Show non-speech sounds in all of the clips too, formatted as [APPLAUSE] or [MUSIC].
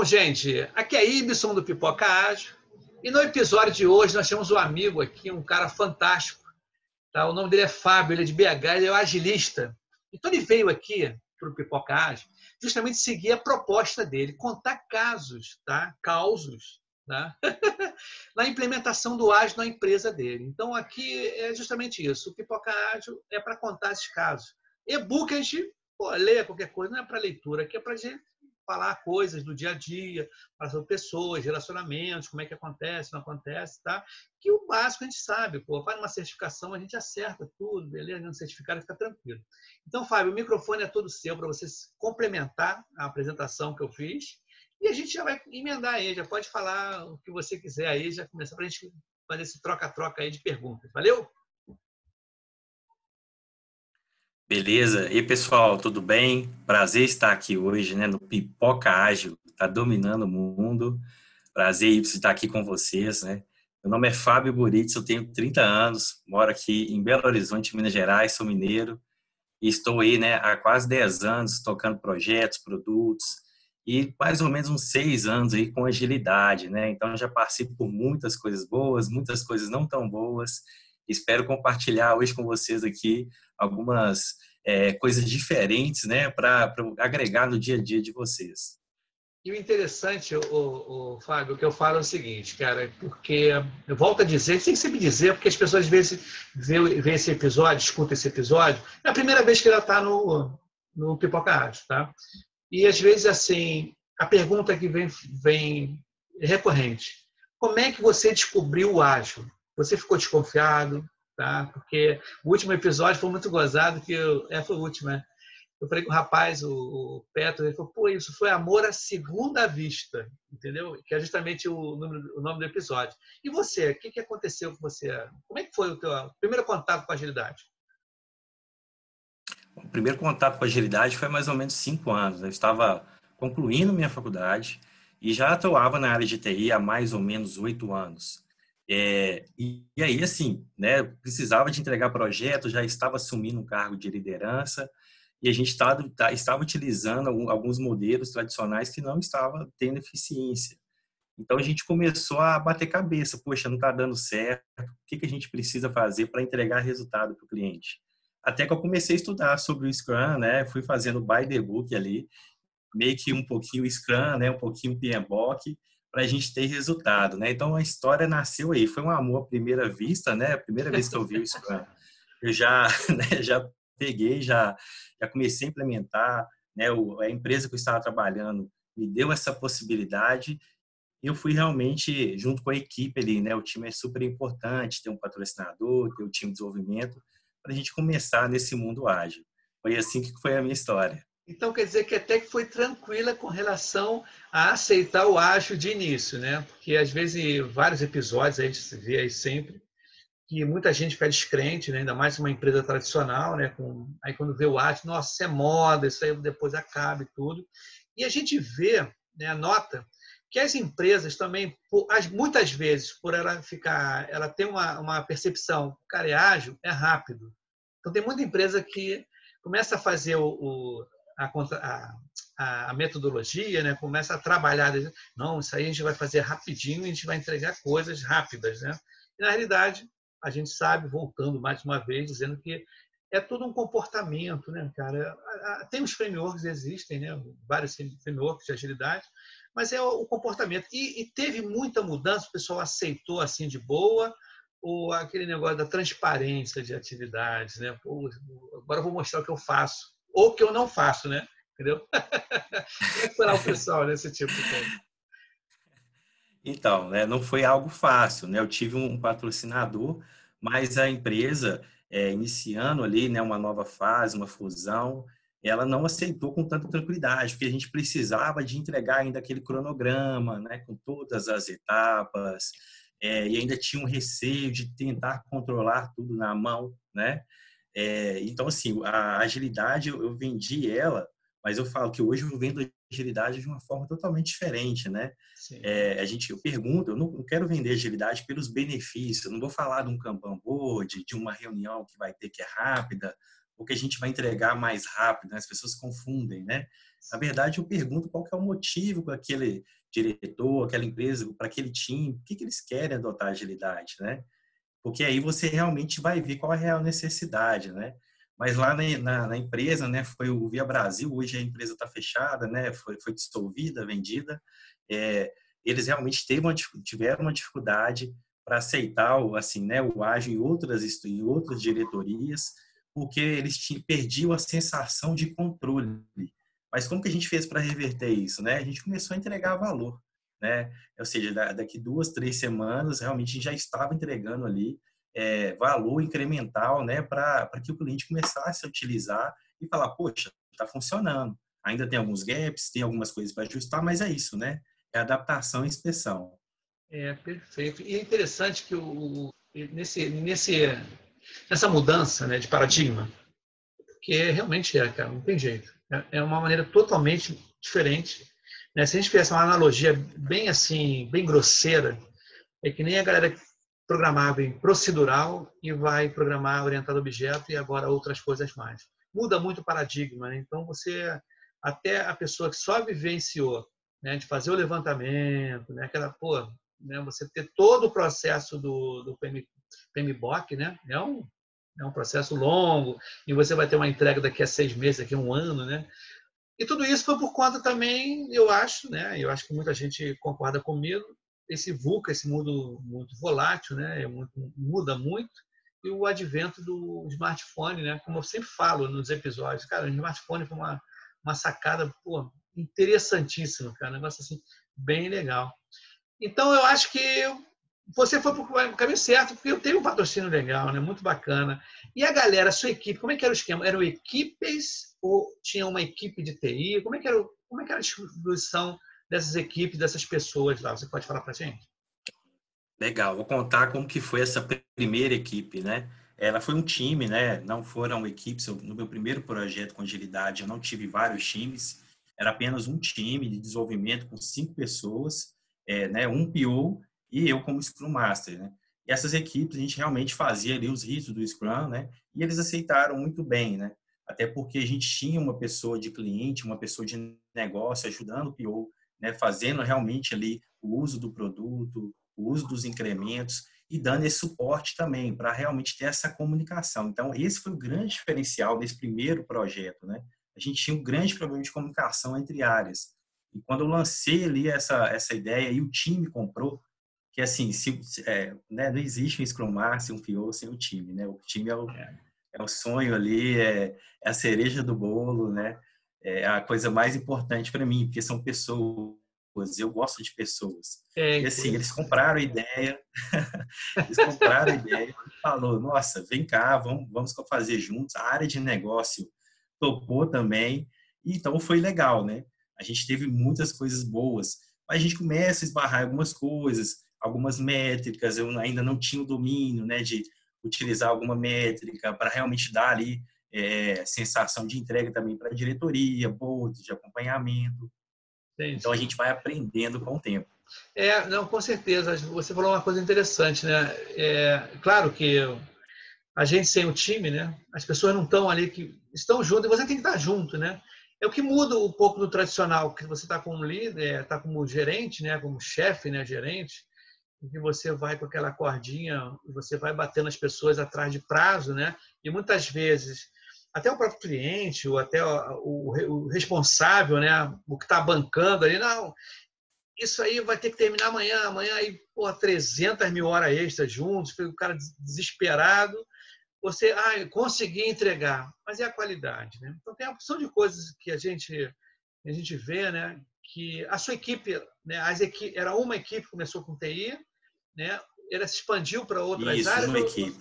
Bom, gente, aqui é Ibson do Pipoca Ágil. E no episódio de hoje nós temos um amigo aqui, um cara fantástico. Tá? O nome dele é Fábio, ele é de BH, ele é o agilista. Então ele veio aqui para o Pipoca Ágil justamente seguir a proposta dele, contar casos, tá? causos, tá? [LAUGHS] na implementação do ágil na empresa dele. Então aqui é justamente isso. O Pipoca Ágil é para contar esses casos. E-book a gente pô, lê qualquer coisa, não é para leitura, aqui é para gente falar coisas do dia a dia, falar sobre pessoas, relacionamentos, como é que acontece, não acontece, tá? Que o básico a gente sabe, pô, faz uma certificação, a gente acerta tudo, beleza? No certificado fica tranquilo. Então, Fábio, o microfone é todo seu para você complementar a apresentação que eu fiz e a gente já vai emendar aí, já pode falar o que você quiser aí, já começar para a gente fazer esse troca-troca aí de perguntas. Valeu? Beleza? E pessoal, tudo bem? Prazer estar aqui hoje, né, no Pipoca Ágil, tá dominando o mundo. Prazer estar aqui com vocês, né? Meu nome é Fábio Buritz, eu tenho 30 anos, moro aqui em Belo Horizonte, Minas Gerais, sou mineiro e estou aí, né, há quase 10 anos tocando projetos, produtos e mais ou menos uns seis anos aí com agilidade, né? Então já passei por muitas coisas boas, muitas coisas não tão boas. Espero compartilhar hoje com vocês aqui algumas é, coisas diferentes, né, para agregar no dia a dia de vocês. E o interessante, o, o, Fábio, que eu falo é o seguinte, cara, porque eu volto a dizer, que sempre dizer, porque as pessoas às vezes vê, esse episódio, escutam esse episódio, é a primeira vez que ela está no, no Pipoca Rádio, tá? E às vezes, assim, a pergunta que vem, vem recorrente, como é que você descobriu o ágil? Você ficou desconfiado? tá? Porque o último episódio foi muito gozado, que eu, é, foi o último, né? Eu falei com o rapaz, o, o Petro, ele falou, pô, isso foi amor à segunda vista, entendeu? Que é justamente o, número, o nome do episódio. E você, o que, que aconteceu com você? Como é que foi o teu primeiro contato com a agilidade? O primeiro contato com a agilidade foi mais ou menos cinco anos. Eu estava concluindo minha faculdade e já atuava na área de TI há mais ou menos oito anos. É, e, e, aí, assim, né, precisava de entregar projeto, já estava assumindo um cargo de liderança e a gente estava, tá, estava utilizando alguns modelos tradicionais que não estavam tendo eficiência. Então a gente começou a bater cabeça, poxa, não está dando certo, o que, que a gente precisa fazer para entregar resultado para o cliente? Até que eu comecei a estudar sobre o Scrum, né? Fui fazendo by the book ali, meio que um pouquinho Scrum, né? Um pouquinho PMBOK, para a gente ter resultado, né? Então a história nasceu aí, foi um amor à primeira vista, né? A primeira vez que eu vi isso, [LAUGHS] eu já, [LAUGHS] né, já peguei, já, já comecei a implementar, né? a empresa que eu estava trabalhando me deu essa possibilidade e eu fui realmente junto com a equipe ali, né? O time é super importante, ter um patrocinador, ter o um time de desenvolvimento para a gente começar nesse mundo ágil. Foi assim que foi a minha história. Então, quer dizer que até que foi tranquila com relação a aceitar o ágil de início, né? Porque, às vezes, em vários episódios, a gente vê aí sempre que muita gente fica descrente, né? ainda mais uma empresa tradicional, né? Com... Aí, quando vê o ágil, nossa, isso é moda, isso aí depois acaba e tudo. E a gente vê, né, nota que as empresas também, muitas vezes, por ela ficar, ela tem uma, uma percepção, cara, é ágil, é rápido. Então, tem muita empresa que começa a fazer o, o a, a, a, metodologia, né? começa a trabalhar. Não, isso aí a gente vai fazer rapidinho, a gente vai entregar coisas rápidas. Né? E, na realidade, a gente sabe, voltando mais uma vez, dizendo que é todo um comportamento, né, cara? Tem os frameworks, existem, né? Vários frameworks de agilidade, mas é o comportamento. E, e teve muita mudança, o pessoal aceitou assim de boa, ou aquele negócio da transparência de atividades, né? Pô, agora eu vou mostrar o que eu faço ou que eu não faço, né? Entendeu? [LAUGHS] Será o pessoal nesse tipo de coisa? Então, né, não foi algo fácil, né? Eu tive um patrocinador, mas a empresa, é, iniciando ali, né, uma nova fase, uma fusão, ela não aceitou com tanta tranquilidade, porque a gente precisava de entregar ainda aquele cronograma, né, com todas as etapas, é, e ainda tinha um receio de tentar controlar tudo na mão, né? É, então, assim, a agilidade, eu, vendi ela, mas eu falo que hoje eu vendo agilidade de uma forma totalmente diferente, né? É, a gente, eu pergunto, eu não, não, quero vender agilidade pelos benefícios, eu não vou falar de um Kanban board, de uma reunião que vai ter que é rápida, ou que a gente vai entregar mais rápido, né? as pessoas confundem, né? Na verdade, eu pergunto qual que é o motivo com aquele diretor, aquela empresa, para aquele time, o que, que eles querem adotar agilidade, né? Porque aí você realmente vai ver qual é a real necessidade, né? Mas lá na, na, na empresa, né, foi o Via Brasil, hoje a empresa está fechada, né, foi, foi dissolvida, vendida, é, eles realmente uma, tiveram uma dificuldade para aceitar o, assim, né, o ágil em outras, em outras diretorias, porque eles tinham, perdiam a sensação de controle. Mas como que a gente fez para reverter isso? Né? A gente começou a entregar valor. Né? Ou seja, daqui duas, três semanas, realmente a gente já estava entregando ali é, valor incremental né, para que o cliente começasse a utilizar e falar, poxa, está funcionando. Ainda tem alguns gaps, tem algumas coisas para ajustar, mas é isso, né? É adaptação e inspeção. É, perfeito. E é interessante que o, nesse, nesse, nessa mudança né, de paradigma, que realmente é, cara, não tem jeito. É, é uma maneira totalmente diferente. Né? Se a gente fizesse uma analogia bem assim, bem grosseira, é que nem a galera programava em procedural e vai programar orientado a objeto e agora outras coisas mais. Muda muito o paradigma, né? Então você até a pessoa que só vivenciou, né, de fazer o levantamento, né, aquela pô, né? Você ter todo o processo do, do PM, PMBOK, né? É um, é um processo longo e você vai ter uma entrega daqui a seis meses, daqui a um ano, né? E tudo isso foi por conta também, eu acho, né? Eu acho que muita gente concorda comigo, esse VUCA, esse mundo muito volátil, né? É muito, muda muito e o advento do smartphone, né? Como eu sempre falo nos episódios, cara, o smartphone foi uma, uma sacada pô, interessantíssima, cara, um negócio assim bem legal. Então, eu acho que você foi para o caminho certo, porque eu tenho um patrocínio legal, né? muito bacana. E a galera, a sua equipe, como é que era o esquema? Eram equipes ou tinha uma equipe de TI? Como é que era, como é que era a distribuição dessas equipes, dessas pessoas lá? Você pode falar para a gente? Legal, vou contar como que foi essa primeira equipe, né? Ela foi um time, né? Não foram equipes. No meu primeiro projeto com agilidade, eu não tive vários times. Era apenas um time de desenvolvimento com cinco pessoas é, né, um PO e eu como Scrum Master, né? E essas equipes a gente realmente fazia ali os ritos do Scrum, né? E eles aceitaram muito bem, né? Até porque a gente tinha uma pessoa de cliente, uma pessoa de negócio ajudando o PO, né? Fazendo realmente ali o uso do produto, o uso dos incrementos e dando esse suporte também para realmente ter essa comunicação. Então, esse foi o grande diferencial desse primeiro projeto, né? A gente tinha um grande problema de comunicação entre áreas. E quando eu lancei ali essa, essa ideia e o time comprou, que assim, se, é, né, não existe um Scrum Master, um PO sem o time, né? O time é o, é. é o sonho ali, é, é, a cereja do bolo, né? É a coisa mais importante para mim, porque são pessoas, eu gosto de pessoas. É, e assim, eles compraram a ideia, [LAUGHS] eles compraram a ideia falou, nossa, vem cá, vamos, vamos fazer juntos. A área de negócio topou também, então foi legal, né? a gente teve muitas coisas boas, mas a gente começa a esbarrar algumas coisas, algumas métricas, eu ainda não tinha o domínio, né, de utilizar alguma métrica para realmente dar ali é, sensação de entrega também para a diretoria, board, de acompanhamento. Entendi. Então a gente vai aprendendo com o tempo. É, não, com certeza. Você falou uma coisa interessante, né? É, claro que a gente sem o time, né? As pessoas não estão ali que estão juntas e você tem que estar junto, né? É o que muda um pouco do tradicional, que você está como líder, está como gerente, né, como chefe, né, gerente, em que você vai com aquela cordinha, você vai batendo as pessoas atrás de prazo, né? E muitas vezes até o próprio cliente ou até o, responsável, né, o que está bancando ali, não, isso aí vai ter que terminar amanhã, amanhã aí, pô, 300 mil horas extras juntos, o cara desesperado, você ah, conseguir entregar, mas é a qualidade, né? Então tem a opção de coisas que a gente a gente vê, né? Que a sua equipe, né? As equi era uma equipe começou com TI, né? Ela se expandiu para outras Isso, áreas. Uma equipe.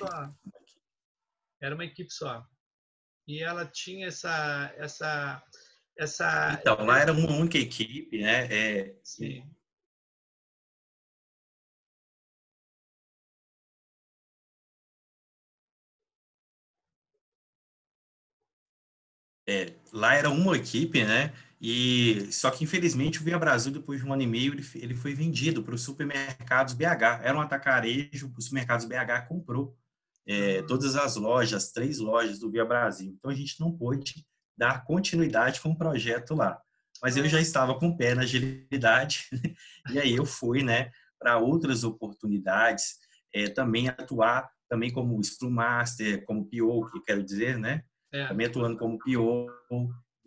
Era uma equipe só. E ela tinha essa essa essa. Então lá era uma única equipe, né? É, Sim. É, lá era uma equipe, né? E só que infelizmente o Via Brasil depois de um ano e meio ele, ele foi vendido para os supermercados BH. Era um atacarejo, os supermercados BH comprou é, todas as lojas, três lojas do Via Brasil. Então a gente não pôde dar continuidade com o projeto lá. mas eu já estava com o pé na agilidade [LAUGHS] e aí eu fui, né, para outras oportunidades, é, também atuar também como Scrum Master, como PO, que quero dizer, né? É. Também atuando como PO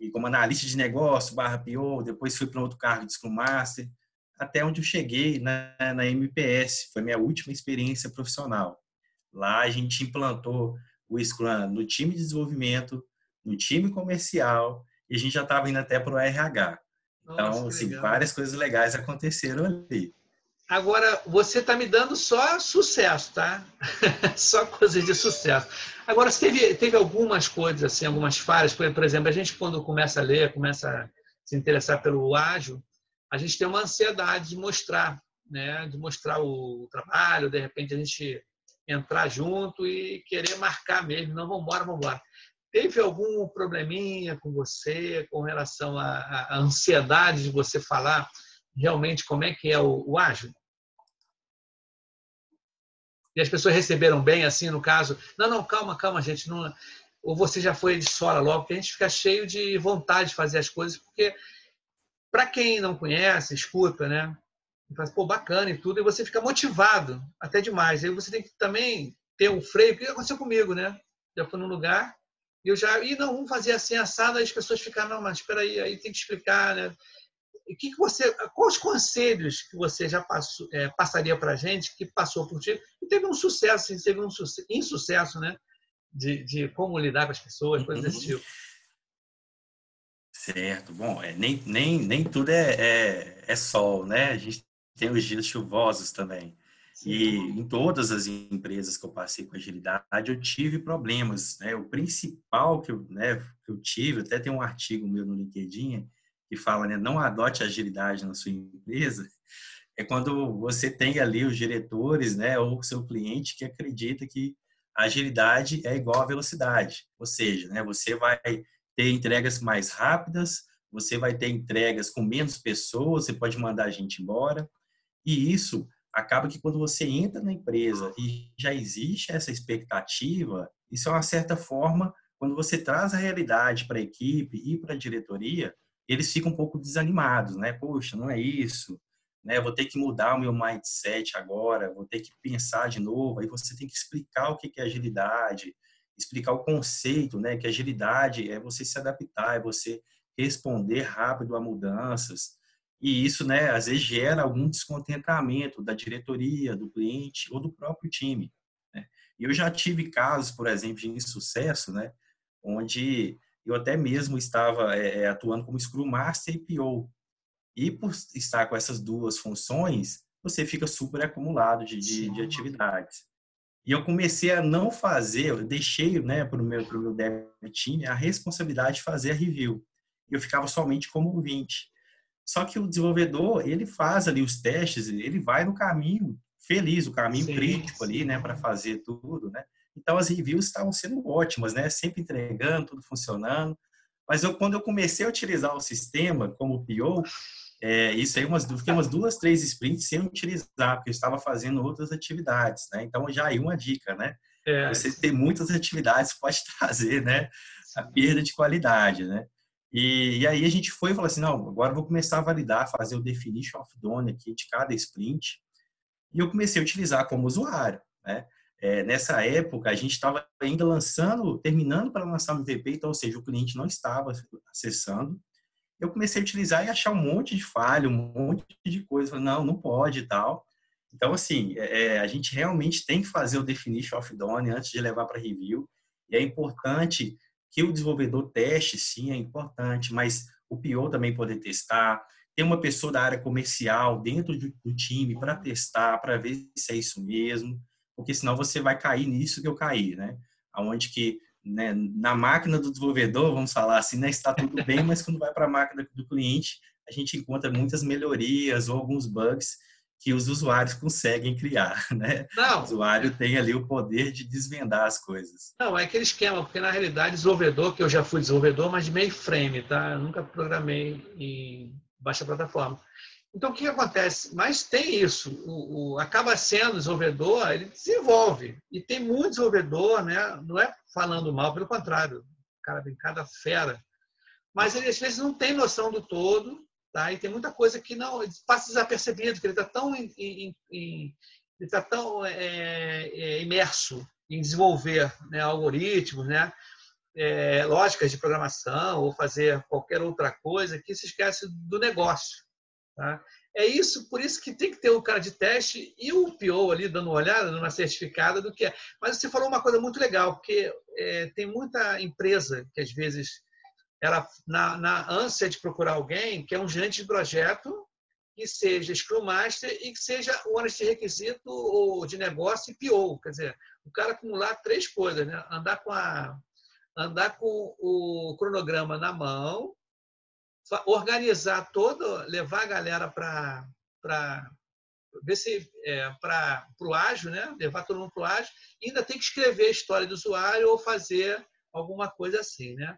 e como analista de negócio barra PO, depois fui para outro cargo de Scrum Master, até onde eu cheguei na, na MPS, foi minha última experiência profissional. Lá a gente implantou o Scrum no time de desenvolvimento, no time comercial, e a gente já estava indo até para o RH. Então, assim, várias coisas legais aconteceram ali. Agora, você está me dando só sucesso, tá? [LAUGHS] só coisas de sucesso. Agora, teve, teve algumas coisas, assim, algumas falhas. Por, por exemplo, a gente, quando começa a ler, começa a se interessar pelo ágil, a gente tem uma ansiedade de mostrar, né? de mostrar o trabalho, de repente a gente entrar junto e querer marcar mesmo. Não, vamos embora, vamos embora. Teve algum probleminha com você com relação à, à ansiedade de você falar realmente como é que é o, o ágil? E as pessoas receberam bem, assim, no caso, não, não, calma, calma, gente, não, ou você já foi de sola logo, porque a gente fica cheio de vontade de fazer as coisas, porque para quem não conhece, escuta, né? E faz, pô, bacana e tudo, e você fica motivado até demais. Aí você tem que também ter um freio, que aconteceu comigo, né? Já fui num lugar, e eu já, e não, vamos fazer assim, assado, aí as pessoas ficam, não, mas espera aí, aí tem que explicar, né? O que, que você, quais conselhos que você já passou, é, passaria para a gente que passou por ti e teve um sucesso, teve um insucesso, né? De, de como lidar com as pessoas, coisas desse tipo. Certo. Bom, é, nem, nem, nem tudo é, é, é, sol, né? A gente tem os dias chuvosos também. Sim. E em todas as empresas que eu passei com agilidade, eu tive problemas. Né? O principal que eu, né, que eu tive, até tem um artigo meu no LinkedIn, que fala, né, não adote agilidade na sua empresa, é quando você tem ali os diretores, né, ou o seu cliente que acredita que a agilidade é igual à velocidade. Ou seja, né, você vai ter entregas mais rápidas, você vai ter entregas com menos pessoas, você pode mandar a gente embora. E isso acaba que quando você entra na empresa e já existe essa expectativa, isso é uma certa forma, quando você traz a realidade para a equipe e para a diretoria, eles ficam um pouco desanimados, né? Poxa, não é isso, né? Vou ter que mudar o meu mindset agora, vou ter que pensar de novo. Aí você tem que explicar o que é agilidade, explicar o conceito, né? Que agilidade é você se adaptar, é você responder rápido a mudanças. E isso, né, às vezes gera algum descontentamento da diretoria, do cliente ou do próprio time. Né? E eu já tive casos, por exemplo, de insucesso, né, onde eu até mesmo estava é, atuando como Scrum Master e PO. E por estar com essas duas funções, você fica super acumulado de, de, de atividades. E eu comecei a não fazer, eu deixei né, para o meu, pro meu dev team a responsabilidade de fazer a review. Eu ficava somente como ouvinte. Só que o desenvolvedor, ele faz ali os testes, ele vai no caminho feliz, o caminho sim, crítico ali, né, para fazer tudo, né? Então as reviews estavam sendo ótimas, né? Sempre entregando, tudo funcionando. Mas eu, quando eu comecei a utilizar o sistema como PO, é, isso aí umas, fiquei umas duas, três sprints sem utilizar, porque eu estava fazendo outras atividades, né? Então já aí uma dica, né? É. Você ter muitas atividades [LAUGHS] pode trazer, né? A perda de qualidade, né? E, e, aí a gente foi e falou assim, não, agora eu vou começar a validar, fazer o definition of done aqui de cada sprint. E eu comecei a utilizar como usuário, né? É, nessa época, a gente estava ainda lançando, terminando para lançar o MVP, então, ou seja, o cliente não estava acessando. Eu comecei a utilizar e achar um monte de falha, um monte de coisa. Falei, não, não pode e tal. Então, assim, é, é, a gente realmente tem que fazer o definition of done antes de levar para review. E é importante que o desenvolvedor teste, sim, é importante, mas o PO também poder testar. Ter uma pessoa da área comercial dentro do time para testar, para ver se é isso mesmo porque senão você vai cair nisso que eu caí, né? Aonde que né, na máquina do desenvolvedor, vamos falar assim, né, está tudo bem, mas quando vai para a máquina do cliente, a gente encontra muitas melhorias ou alguns bugs que os usuários conseguem criar, [LAUGHS] né? Não. O usuário tem ali o poder de desvendar as coisas. Não, é aquele esquema, porque na realidade desenvolvedor, que eu já fui desenvolvedor, mas de mainframe, tá? Eu nunca programei em baixa plataforma. Então, o que acontece? Mas tem isso. O, o, acaba sendo desenvolvedor, ele desenvolve. E tem muito desenvolvedor, né? não é falando mal, pelo contrário. O cara vem cada fera. mas ele às vezes não tem noção do todo, tá? E tem muita coisa que não passa desapercebido, que ele está tão em, em, em ele está tão é, é, imerso em desenvolver né, algoritmos, né, é, lógicas de programação ou fazer qualquer outra coisa que se esquece do negócio. Tá? É isso, por isso que tem que ter o cara de teste e o PO ali dando uma olhada numa certificada do que é. Mas você falou uma coisa muito legal, porque é, tem muita empresa que às vezes ela na, na ânsia de procurar alguém que é um gerente de projeto que seja Scrum Master e que seja o de requisito ou de negócio e PO. Quer dizer, o cara acumular três coisas, né? Andar com, a, andar com o cronograma na mão, organizar todo, levar a galera para ver se é, para o ágil, né? levar todo mundo para o ágil, e ainda tem que escrever a história do usuário ou fazer alguma coisa assim. Né?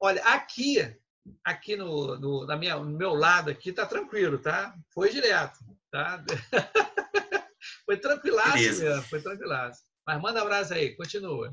Olha, aqui aqui no, no, na minha, no meu lado aqui tá tranquilo, tá? Foi direto, tá? [LAUGHS] foi tranquilaço mesmo, foi tranquilaço. Mas manda abraço aí, continua.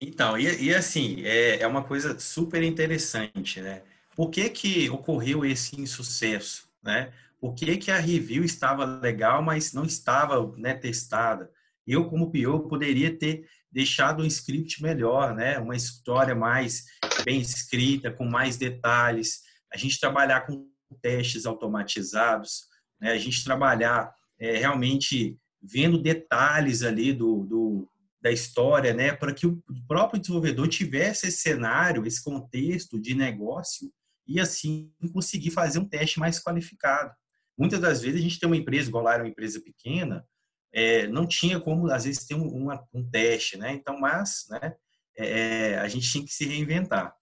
Então, e, e assim, é, é uma coisa super interessante, né? Por que, que ocorreu esse insucesso, né? Por que, que a review estava legal, mas não estava né, testada? Eu, como PO, poderia ter deixado um script melhor, né? Uma história mais bem escrita, com mais detalhes. A gente trabalhar com testes automatizados, né? A gente trabalhar é, realmente vendo detalhes ali do, do da história, né? Para que o próprio desenvolvedor tivesse esse cenário, esse contexto de negócio e assim conseguir fazer um teste mais qualificado. Muitas das vezes a gente tem uma empresa, igual lá era uma empresa pequena, é, não tinha como, às vezes, ter um, um teste, né? Então, mas, né, é, é, a gente tinha que se reinventar.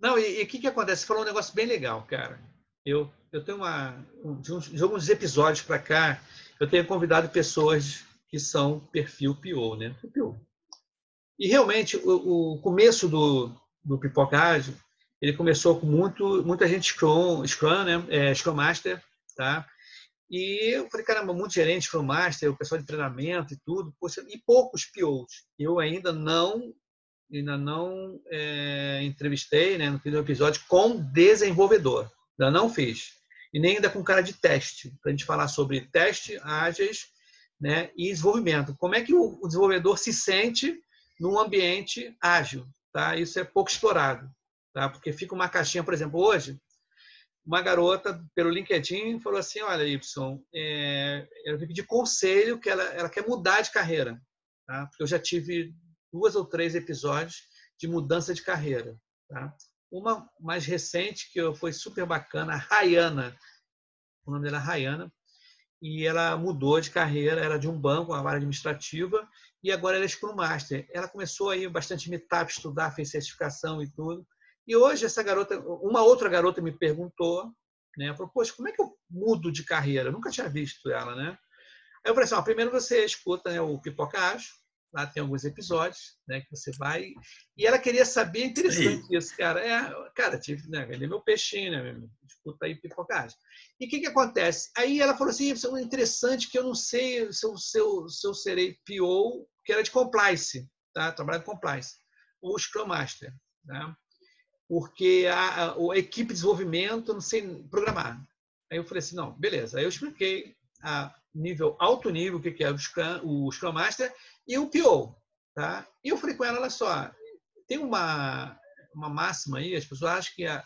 Não, e o que, que acontece? Você falou um negócio bem legal, cara. Eu, eu tenho uma. De, de alguns episódios para cá, eu tenho convidado pessoas que são perfil PO, né? E realmente, o, o começo do, do Pipocagem, ele começou com muito, muita gente Scrum, Scrum, né? É, Scrum Master, tá? E eu falei, caramba, muito gerente, Scrum Master, o pessoal de treinamento e tudo, e poucos POs. Eu ainda não ainda não é, entrevistei, né, não fiz um episódio com desenvolvedor. Ainda não fiz. E nem ainda com cara de teste, para a gente falar sobre teste, ágeis né, e desenvolvimento. Como é que o, o desenvolvedor se sente num ambiente ágil? Tá? Isso é pouco explorado. Tá? Porque fica uma caixinha, por exemplo, hoje, uma garota pelo LinkedIn falou assim, olha, Y, é, eu vim pedir conselho que ela, ela quer mudar de carreira, tá? porque eu já tive duas ou três episódios de mudança de carreira. Tá? Uma mais recente, que foi super bacana, a Rayana, o nome dela é Rayana, e ela mudou de carreira, era de um banco, uma área administrativa, e agora ela é Scrum Master. Ela começou aí bastante meetup, estudar, fez certificação e tudo, e hoje essa garota, uma outra garota me perguntou, né? Falou, poxa, como é que eu mudo de carreira? Eu nunca tinha visto ela, né? Aí eu falei assim, ó, primeiro você escuta né, o Pipoca Acho, lá tem alguns episódios, né, que você vai. E ela queria saber, é interessante Sim. isso, cara. É, cara, tive, né, vender meu peixinho, né? Escuta aí pipocagem. E o que, que acontece? Aí ela falou assim: isso é interessante que eu não sei se eu, se eu, se eu serei PO, que era de compliance, tá? Trabalhar de compliance, ou Scrum Master, né? Porque a, a, a, equipe de desenvolvimento não sei programar. Aí eu falei assim, não, beleza. Aí eu expliquei a nível alto nível o que é o Scrum, o Scrum Master e o PO, tá? E eu falei com ela, olha só, tem uma uma máxima aí, as pessoas acham que a,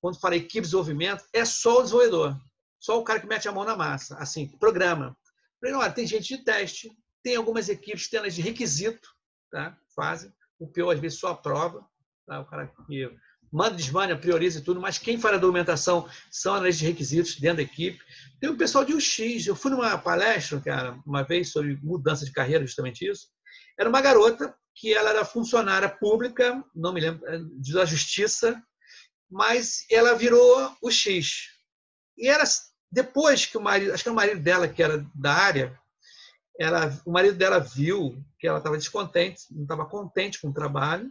quando fala equipe de desenvolvimento é só o desenvolvedor, só o cara que mete a mão na massa, assim, programa. Eu falei, olha, tem gente de teste, tem algumas equipes que têm de requisito, tá? Fazem. O PO às vezes só aprova, tá? O cara que manda, desmanda, prioriza tudo, mas quem faz a documentação são analistas de requisitos dentro da equipe. Tem o pessoal de UX. Eu fui numa palestra, cara, uma vez sobre mudança de carreira, justamente isso. Era uma garota que ela era funcionária pública, não me lembro, é, da justiça, mas ela virou o X. E era depois que o marido, acho que o marido dela que era da área, ela, o marido dela viu que ela estava descontente, não estava contente com o trabalho,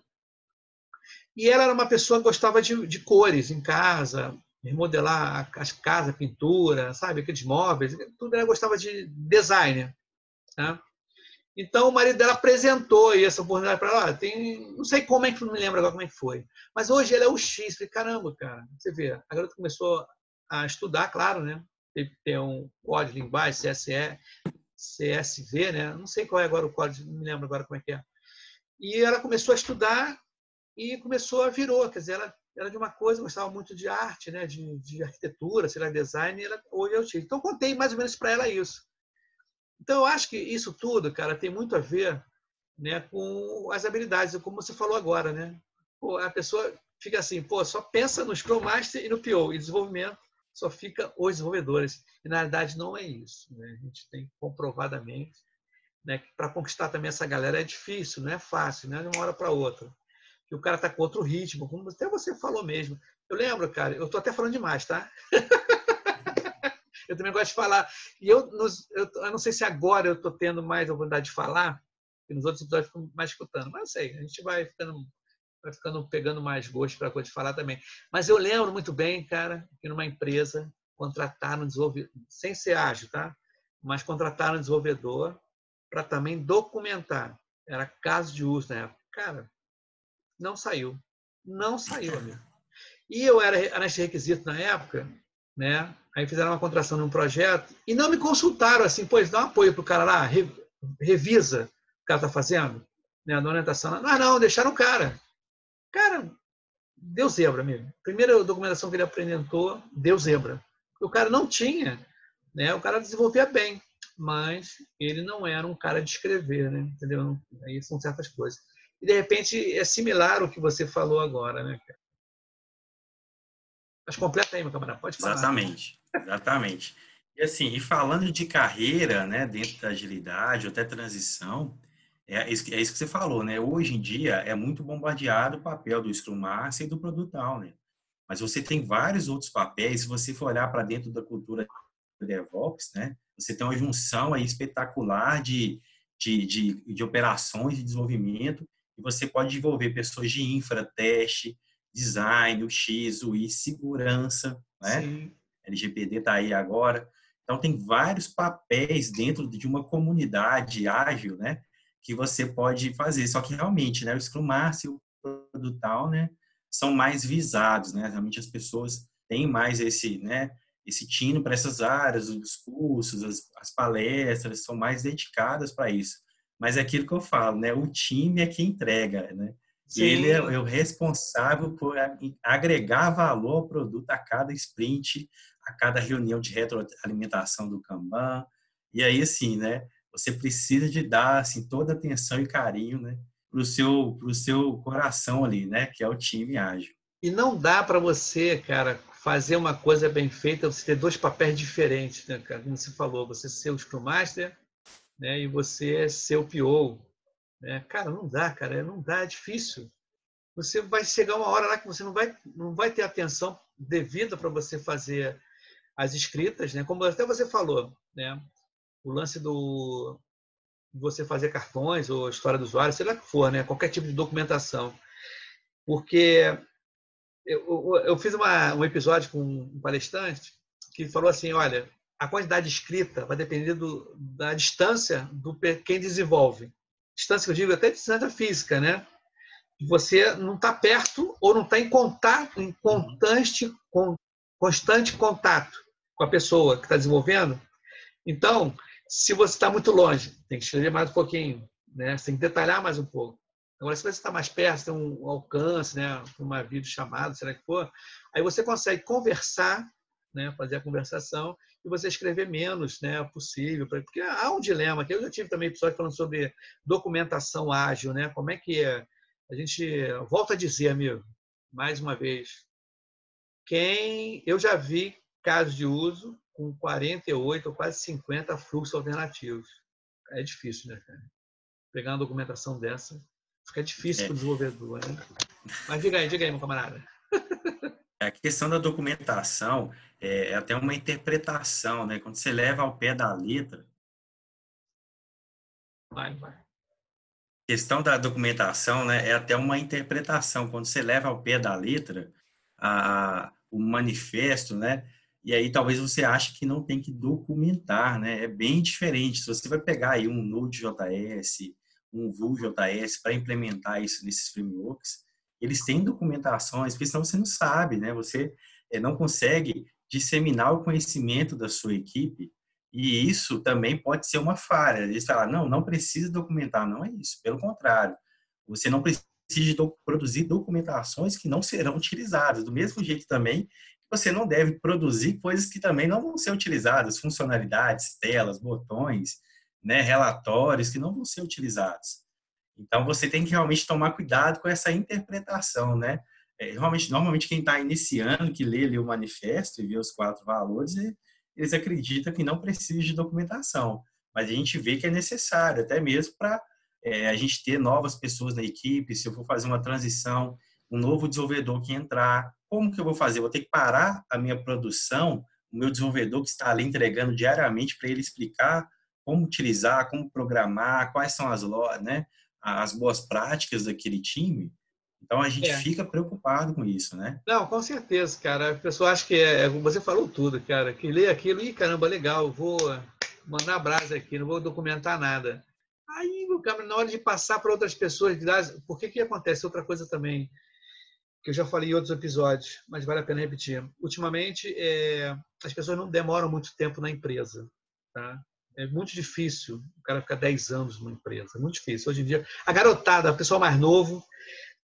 e ela era uma pessoa que gostava de, de cores em casa, remodelar as casas, pintura, sabe, aqueles móveis, tudo ela gostava de design. Tá? Então o marido dela apresentou essa oportunidade para ela. Tem, não sei como é que não me lembro agora como é que foi. Mas hoje ele é o X. Falei, caramba, cara, você vê. A garota começou a estudar, claro, né? Tem um código de linguagem, CSE, CSV, né? Não sei qual é agora o código, não me lembro agora como é que é. E ela começou a estudar e começou a virou, quer dizer, ela era de uma coisa, gostava muito de arte, né? de, de arquitetura, sei lá, design, e ela, hoje eu tive. Então, contei mais ou menos para ela isso. Então, eu acho que isso tudo, cara, tem muito a ver né, com as habilidades, como você falou agora, né? Pô, a pessoa fica assim, pô, só pensa no Scrum Master e no PO, e desenvolvimento só fica os desenvolvedores. E, na verdade, não é isso. Né? A gente tem comprovadamente né, para conquistar também essa galera é difícil, não é fácil, não é de uma hora para outra que o cara está com outro ritmo, como até você falou mesmo. Eu lembro, cara, eu estou até falando demais, tá? [LAUGHS] eu também gosto de falar. E eu, eu, eu, não sei se agora eu estou tendo mais a oportunidade de falar, e nos outros episódios eu fico mais escutando. Mas não sei, a gente vai ficando, vai ficando pegando mais gosto para coisa de falar também. Mas eu lembro muito bem, cara, que numa empresa contrataram um desenvolvedor, sem ser ágil, tá? Mas contrataram um desenvolvedor para também documentar. Era caso de uso na época. Cara, não saiu. Não saiu, amigo. E eu era requisito na época, né? Aí fizeram uma contratação num projeto e não me consultaram assim, pois dá um apoio para o cara lá, revisa o que o cara está fazendo, né? Na orientação. Não, não, deixaram o cara. Cara, deu zebra, amigo. Primeira documentação que ele apresentou, deu zebra. O cara não tinha, né? O cara desenvolvia bem, mas ele não era um cara de escrever, né? Entendeu? Aí são certas coisas e de repente é similar ao que você falou agora, né? Mas completa aí, meu camarada, pode falar. Exatamente, exatamente. E assim, e falando de carreira, né, dentro da agilidade, até transição, é isso, é isso que você falou, né? Hoje em dia é muito bombardeado o papel do Scrum Master e do Product Owner. Mas você tem vários outros papéis, se você for olhar para dentro da cultura DevOps, né? Você tem uma junção aí espetacular de, de, de, de operações de desenvolvimento e você pode envolver pessoas de infra, teste, design, o X, o I, segurança, né? Sim. LGPD está aí agora. Então, tem vários papéis dentro de uma comunidade ágil, né? Que você pode fazer. Só que, realmente, né? O Scrum Master e o Produtal, né? São mais visados, né? Realmente, as pessoas têm mais esse, né? Esse tino para essas áreas, os cursos, as, as palestras, são mais dedicadas para isso mas é aquilo que eu falo, né? O time é que entrega, né? Sim. Ele é, é o responsável por agregar valor ao produto a cada sprint, a cada reunião de retroalimentação do Kanban. E aí, assim, né? Você precisa de dar, assim, toda atenção e carinho, né? Para o seu, pro seu coração ali, né? Que é o time ágil. E não dá para você, cara, fazer uma coisa bem feita, você ter dois papéis diferentes, né, cara? Como você falou, você ser o Scrum Master né? e você é seu PO. Né? Cara, não dá, cara, não dá, é difícil. Você vai chegar uma hora lá que você não vai, não vai ter atenção devida para você fazer as escritas, né? como até você falou, né? o lance do você fazer cartões ou história do usuário, sei lá que for, né? qualquer tipo de documentação. Porque eu, eu fiz uma, um episódio com um palestrante que falou assim, olha, a quantidade escrita vai depender do, da distância do quem desenvolve. Distância que eu digo até distância física, né? Você não está perto ou não está em contato, em constante, com, constante contato com a pessoa que está desenvolvendo. Então, se você está muito longe, tem que escrever mais um pouquinho, né? Você tem que detalhar mais um pouco. Agora, se você está mais perto, tem um alcance, né? Uma videochamada, será que for, aí você consegue conversar, né? Fazer a conversação e você escrever menos né, possível. Porque há um dilema, que eu já tive também episódio falando sobre documentação ágil, né? Como é que é? A gente volta a dizer, amigo, mais uma vez, quem eu já vi casos de uso com 48 ou quase 50 fluxos alternativos. É difícil, né, cara? Pegar uma documentação dessa, fica difícil é. para o desenvolvedor, né? Mas diga aí, diga aí, meu camarada. A questão da documentação é, é até uma interpretação, né? Quando você leva ao pé da letra. Vai, vai. A questão da documentação, né? É até uma interpretação. Quando você leva ao pé da letra a, o manifesto, né? E aí talvez você ache que não tem que documentar, né? É bem diferente. Se você vai pegar aí um Node.js, um Vue.js para implementar isso nesses frameworks, eles têm documentações, porque senão você não sabe, né? Você é, não consegue disseminar o conhecimento da sua equipe e isso também pode ser uma falha. Eles falam, não, não precisa documentar. Não é isso, pelo contrário. Você não precisa produzir documentações que não serão utilizadas. Do mesmo jeito também, você não deve produzir coisas que também não vão ser utilizadas, funcionalidades, telas, botões, né, relatórios que não vão ser utilizados. Então, você tem que realmente tomar cuidado com essa interpretação, né? É, realmente, normalmente, quem está iniciando, que lê ali o manifesto e vê os quatro valores, eles acreditam que não precisa de documentação. Mas a gente vê que é necessário, até mesmo para é, a gente ter novas pessoas na equipe, se eu for fazer uma transição, um novo desenvolvedor que entrar, como que eu vou fazer? Vou ter que parar a minha produção, o meu desenvolvedor que está ali entregando diariamente para ele explicar como utilizar, como programar, quais são as, né, as boas práticas daquele time. Então a gente é. fica preocupado com isso, né? Não, com certeza, cara. A pessoa acha que é, você falou tudo, cara, que lê aquilo e caramba, legal, vou mandar brasa aqui, não vou documentar nada. Aí, na hora de passar para outras pessoas, por que que acontece outra coisa também? Que eu já falei em outros episódios, mas vale a pena repetir. Ultimamente, é, as pessoas não demoram muito tempo na empresa, tá? É muito difícil o cara ficar 10 anos numa empresa. É muito difícil. Hoje em dia, a garotada, o pessoal mais novo,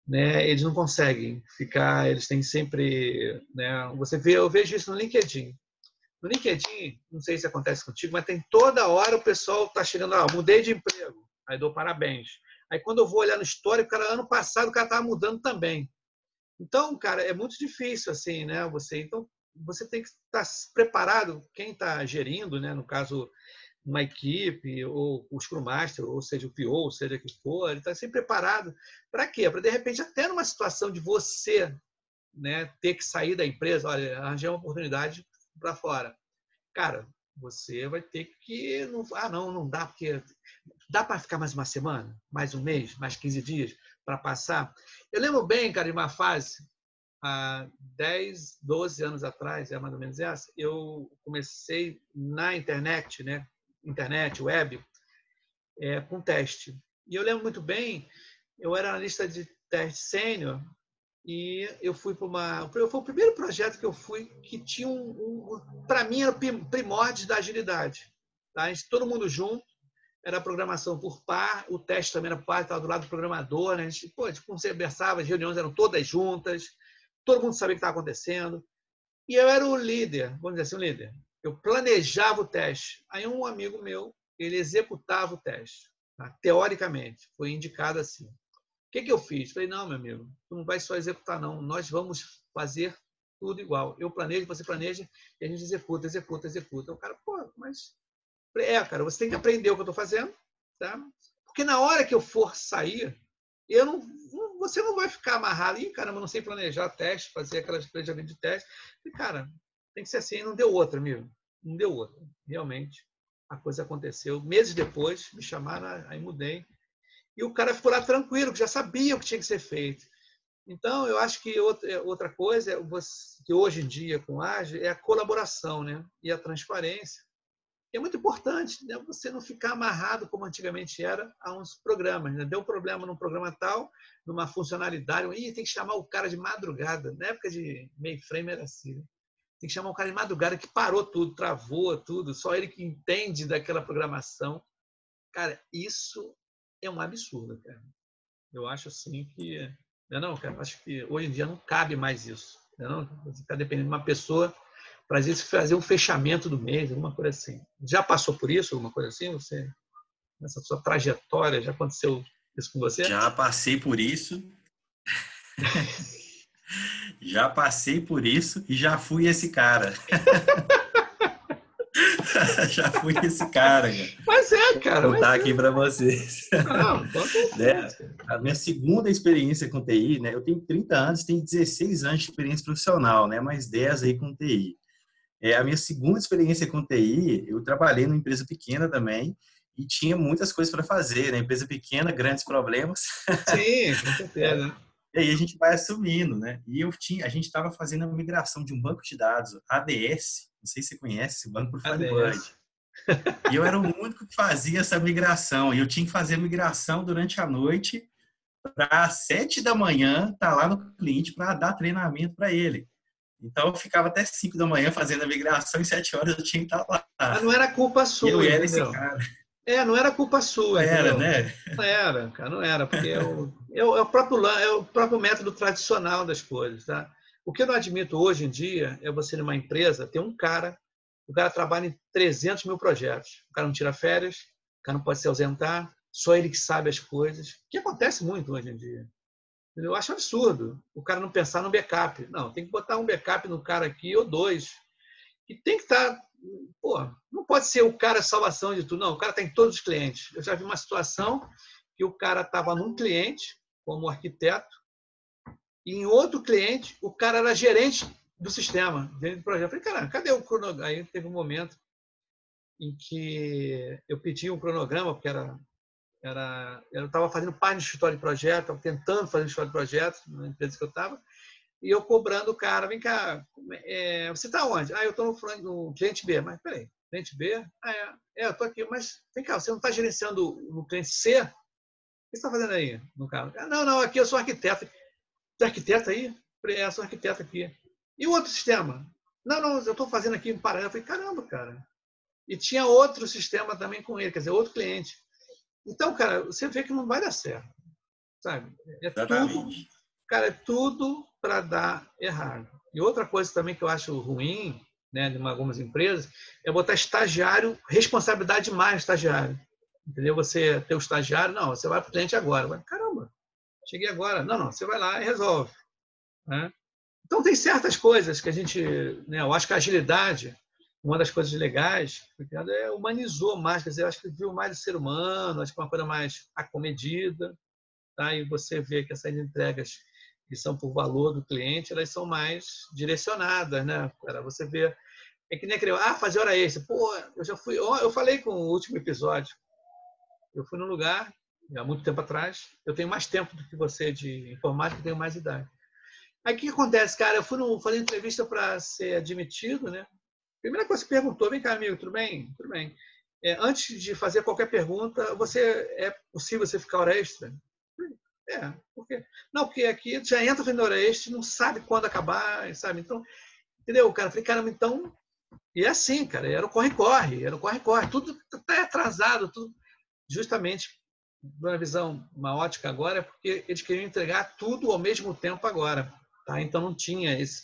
né, eles não conseguem ficar, eles têm sempre. Né, você vê, eu vejo isso no LinkedIn. No LinkedIn, não sei se acontece contigo, mas tem toda hora o pessoal está chegando, ah, mudei de emprego, aí dou parabéns. Aí quando eu vou olhar no histórico, cara, ano passado o cara estava mudando também. Então, cara, é muito difícil assim, né? Você, então, você tem que estar tá preparado, quem está gerindo, né? No caso, uma equipe, ou o Scrum Master, ou seja, o PO, ou seja que for, ele está sempre preparado. Para quê? Para, de repente, até numa situação de você né, ter que sair da empresa, olha, arranjar uma oportunidade para fora. Cara, você vai ter que. Não, ah, não, não dá, porque. Dá para ficar mais uma semana, mais um mês, mais 15 dias para passar? Eu lembro bem, cara, de uma fase, há 10, 12 anos atrás, é mais ou menos essa, eu comecei na internet, né? Internet, web, é, com teste. E eu lembro muito bem, eu era analista de teste sênior e eu fui para uma. Foi o primeiro projeto que eu fui que tinha um. um para mim, era primórdios da agilidade. Tá? A gente, todo mundo junto, era programação por par, o teste também era par, estava do lado do programador. Né? A gente, pô, a gente conversava, as reuniões eram todas juntas, todo mundo sabia o que estava acontecendo. E eu era o líder, vamos dizer assim, o líder. Eu planejava o teste. Aí um amigo meu, ele executava o teste, tá? teoricamente, foi indicado assim. O que, que eu fiz? Falei, não, meu amigo, tu não vai só executar, não. Nós vamos fazer tudo igual. Eu planejo, você planeja, e a gente executa, executa, executa. O cara, pô, mas. É, cara, você tem que aprender o que eu estou fazendo, tá? Porque na hora que eu for sair, eu não, você não vai ficar amarrado. Ih, caramba, não sei planejar teste, fazer aquelas planejamento de teste. E, cara, tem que ser assim. Não deu outra, amigo. Não deu outra. Realmente, a coisa aconteceu. Meses depois, me chamaram, aí mudei e o cara ficou lá tranquilo, que já sabia o que tinha que ser feito. Então, eu acho que outra coisa que hoje em dia com AGE é a colaboração né? e a transparência. E é muito importante né? você não ficar amarrado, como antigamente era, a uns programas. Né? Deu problema num programa tal, numa funcionalidade, Ih, tem que chamar o cara de madrugada. Na época de mainframe era assim. Né? Tem que chamar o cara de madrugada que parou tudo, travou tudo, só ele que entende daquela programação. Cara, isso é um absurdo, cara. Eu acho assim que. Não, é não, cara, acho que hoje em dia não cabe mais isso. Não, é não? Você está dependendo de uma pessoa para às vezes fazer um fechamento do mês, alguma coisa assim. Já passou por isso, alguma coisa assim? Você, nessa sua trajetória, já aconteceu isso com você? Já passei por isso. [LAUGHS] já passei por isso e já fui esse cara. [LAUGHS] Já fui esse cara, cara. Mas é, cara. Vou contar é. aqui para vocês. Não, [LAUGHS] né? A minha segunda experiência com TI, né? Eu tenho 30 anos, tenho 16 anos de experiência profissional, né? Mais 10 aí com TI. É, a minha segunda experiência com TI, eu trabalhei numa empresa pequena também e tinha muitas coisas para fazer, né? Empresa pequena, grandes problemas. Sim, com [LAUGHS] certeza. E aí a gente vai assumindo, né? E eu tinha, a gente estava fazendo a migração de um banco de dados, ADS, não sei se você conhece esse banco por Firebird. E eu era o único que fazia essa migração. E eu tinha que fazer a migração durante a noite para sete da manhã estar tá lá no cliente para dar treinamento para ele. Então eu ficava até cinco da manhã fazendo a migração e sete horas eu tinha que estar tá lá. Mas não era culpa sua. E eu era esse cara. É, não era culpa sua. Era, né? Não era, cara, não era, porque é o, é o, é o, próprio, é o próprio método tradicional das coisas, tá? O que eu não admito hoje em dia é você, numa empresa, ter um cara, o cara trabalha em 300 mil projetos, o cara não tira férias, o cara não pode se ausentar, só ele que sabe as coisas, que acontece muito hoje em dia. Eu acho absurdo o cara não pensar no backup. Não, tem que botar um backup no cara aqui ou dois. E tem que estar. Tá, pô, não pode ser o cara salvação de tudo. Não, o cara está em todos os clientes. Eu já vi uma situação que o cara estava num cliente, como arquiteto, e em outro cliente, o cara era gerente do sistema, gerente do projeto. Eu falei, cara, cadê o cronograma? Aí teve um momento em que eu pedi um cronograma, porque era era, eu estava fazendo parte do escritório de projeto, tentando fazer escritório de projeto na empresa que eu estava, e eu cobrando o cara, vem cá, é, você está onde? Ah, eu estou no, no, cliente B. Mas peraí, cliente B? Ah, é, é eu estou aqui, mas vem cá, você não está gerenciando no cliente C? O que você está fazendo aí no carro? Ah, não, não, aqui eu sou arquiteto. Você é arquiteto aí? É, eu sou arquiteto aqui. E o outro sistema? Não, não, eu estou fazendo aqui em Paraná. Eu falei, caramba, cara. E tinha outro sistema também com ele, quer dizer, outro cliente. Então, cara, você vê que não vai dar certo, sabe? É tudo, cara, é tudo para dar errado. E outra coisa também que eu acho ruim, né, de algumas empresas, é botar estagiário, responsabilidade demais estagiário. Entendeu? Você ter o estagiário, não, você vai para o cliente agora. Caramba, cheguei agora. Não, não, você vai lá e resolve. Né? Então, tem certas coisas que a gente, né, eu acho que a agilidade uma das coisas legais é humanizou mais, quer dizer, acho que viu mais o ser humano, acho que é uma coisa mais acomedida, tá? E você vê que essas entregas que são por valor do cliente, elas são mais direcionadas, né? Cara, você vê é que nem aquele, ah, fazer hora extra. Pô, eu já fui, eu falei com o último episódio. Eu fui num lugar há muito tempo atrás. Eu tenho mais tempo do que você de informática, tenho mais idade. Aí o que acontece, cara? Eu fui no, fazer entrevista para ser admitido, né? Primeira coisa que perguntou, vem cá, amigo, tudo bem? Tudo bem. É, antes de fazer qualquer pergunta, você é possível você ficar hora extra? É, porque não, porque aqui já entra hora extra, não sabe quando acabar, sabe? Então, entendeu, cara? Eu falei, caramba, então. E é assim, cara, era o corre-corre, era o corre-corre, tudo está atrasado, tudo justamente uma visão, uma ótica agora, é porque eles queriam entregar tudo ao mesmo tempo agora. Tá? Então não tinha esse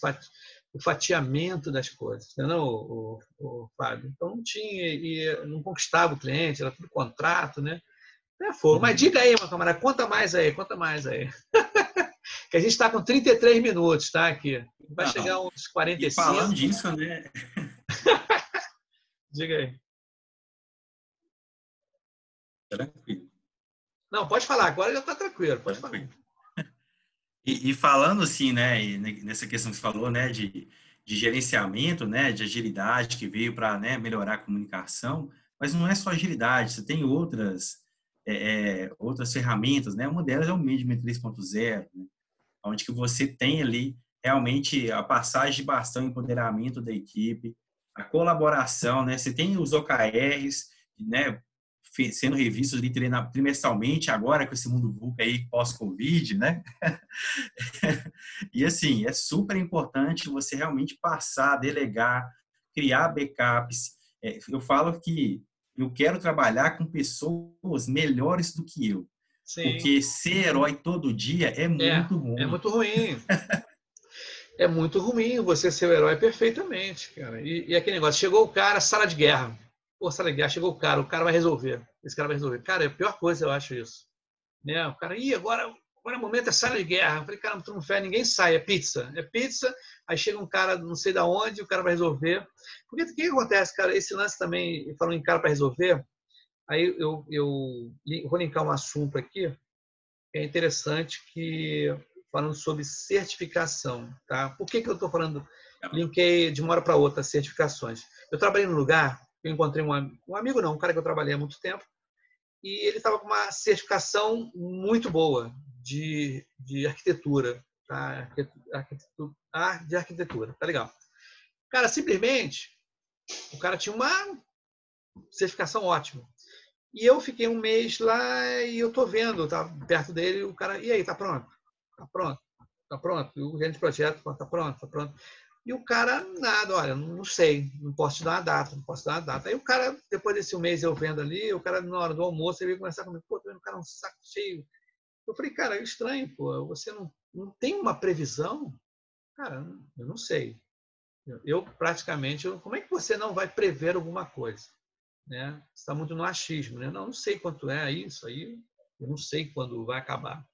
o fatiamento das coisas, não, o, o, o, Fábio? Então não tinha, e não conquistava o cliente, era tudo contrato, né? É fogo. Mas diga aí, meu camarada, conta mais aí, conta mais aí. [LAUGHS] que a gente está com 33 minutos, tá? Aqui. Vai não, chegar uns 45. E falando disso, né? [LAUGHS] diga aí. Tranquilo. Não, pode falar, agora já está tranquilo, pode tranquilo. falar. E, e, falando assim, né, nessa questão que você falou, né, de, de gerenciamento, né, de agilidade que veio para né, melhorar a comunicação, mas não é só agilidade, você tem outras é, é outras ferramentas, né, uma delas é o Management 3.0, né, onde que você tem ali realmente a passagem de bastão, empoderamento da equipe, a colaboração, né, você tem os OKRs, né, sendo revistos ali trimestralmente, agora com esse mundo VUCA aí pós-Covid, né? [LAUGHS] e assim, é super importante você realmente passar, delegar, criar backups. É, eu falo que eu quero trabalhar com pessoas melhores do que eu. Sim. Porque ser herói todo dia é, é muito é, ruim. É muito ruim. [LAUGHS] é muito ruim você ser o herói perfeitamente, cara. E, e aquele negócio, chegou o cara, sala de guerra. Pô, sala de guerra, chegou o cara, o cara vai resolver. Esse cara vai resolver. Cara, é a pior coisa, eu acho isso. Né? O cara, ih, agora, agora é momento, é sala de guerra. Eu falei, cara, tu não fé, ninguém sai, é pizza. É pizza, aí chega um cara, não sei da onde, o cara vai resolver. Porque o que, que acontece, cara? Esse lance também, falando em cara para resolver, aí eu, eu, eu vou linkar um assunto aqui, que é interessante, que falando sobre certificação, tá? Por que, que eu estou falando, linkei de uma hora para outra certificações? Eu trabalhei num lugar eu encontrei um, um amigo, não, um cara que eu trabalhei há muito tempo, e ele estava com uma certificação muito boa de, de arquitetura, tá? Arquitetura, ah, de arquitetura, tá legal. Cara, simplesmente, o cara tinha uma certificação ótima. E eu fiquei um mês lá e eu tô vendo, tá perto dele, o cara, e aí, tá pronto? Tá pronto, tá pronto. E o gerente de projeto, tá pronto, tá pronto. E o cara, nada, olha, não sei, não posso te dar uma data, não posso dar uma data. Aí o cara, depois desse mês eu vendo ali, o cara, na hora do almoço, ele veio conversar comigo, pô, tô vendo o cara um saco cheio. Eu falei, cara, é estranho, pô, você não, não tem uma previsão? Cara, eu não sei. Eu, eu praticamente, eu, como é que você não vai prever alguma coisa? Né? Está muito no achismo, né? Não, não sei quanto é isso aí, eu não sei quando vai acabar.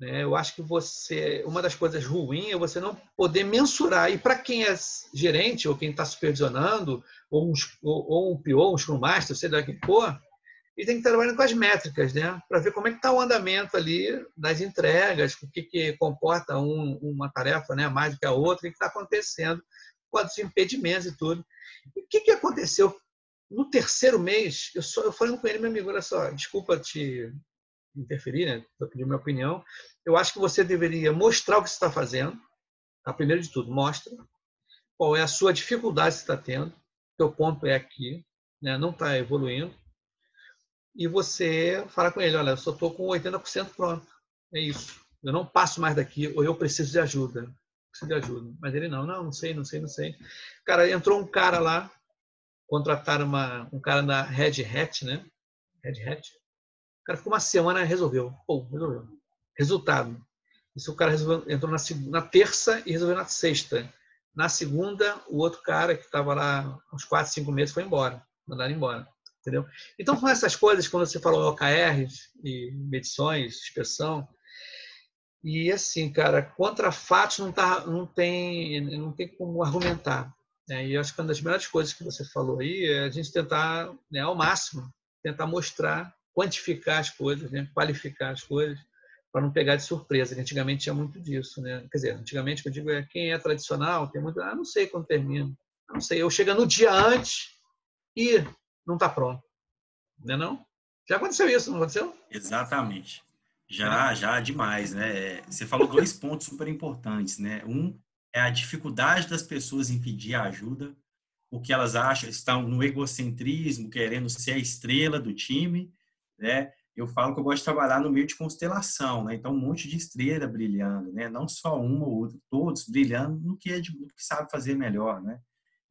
Né? Eu acho que você, uma das coisas ruins é você não poder mensurar. E para quem é gerente ou quem está supervisionando, ou um, ou, ou um PO, um Scrum Master, sei lá quem for, ele tem que estar trabalhando com as métricas, né? para ver como é que está o andamento ali das entregas, o que, que comporta um, uma tarefa né? mais do que a outra, o que está acontecendo, quais os impedimentos e tudo. E o que, que aconteceu no terceiro mês? Eu, só, eu falando com ele, meu amigo, olha só, desculpa te interferir, né? Estou pedindo minha opinião. Eu acho que você deveria mostrar o que você está fazendo. Tá? Primeiro de tudo, mostra qual é a sua dificuldade que você está tendo. Teu ponto é aqui, né? não está evoluindo. E você fala com ele, olha, eu só estou com 80% pronto. É isso. Eu não passo mais daqui, ou eu preciso de ajuda. Preciso de ajuda. Mas ele não, não, não sei, não sei, não sei. Cara, entrou um cara lá, contrataram uma, um cara na Red Hat, né? Red Hat, cara ficou uma semana resolveu. Pô, resolveu. Resultado. Isso o cara resolveu, entrou na, na terça e resolveu na sexta. Na segunda, o outro cara que estava lá uns quatro, cinco meses foi embora. Mandaram embora. Entendeu? Então, com essas coisas, quando você falou OKRs e medições, inspeção, e assim, cara, contra fatos não, tá, não, tem, não tem como argumentar. Né? E acho que uma das melhores coisas que você falou aí é a gente tentar, né, ao máximo, tentar mostrar quantificar as coisas, né? qualificar as coisas, para não pegar de surpresa. Antigamente tinha muito disso. Né? Quer dizer, antigamente, eu digo, é quem é tradicional, tem muito. Ah, não sei quando termina. Não sei. Eu chego no dia antes e não está pronto. Não é não? Já aconteceu isso, não aconteceu? Exatamente. Já, já demais, né? Você falou dois [LAUGHS] pontos super importantes, né? Um é a dificuldade das pessoas em pedir ajuda, porque elas acham, estão no egocentrismo, querendo ser a estrela do time, né? Eu falo que eu gosto de trabalhar no meio de constelação, né? Então, um monte de estrela brilhando, né? Não só uma ou outra, todos brilhando no que, é de, no que sabe fazer melhor, né?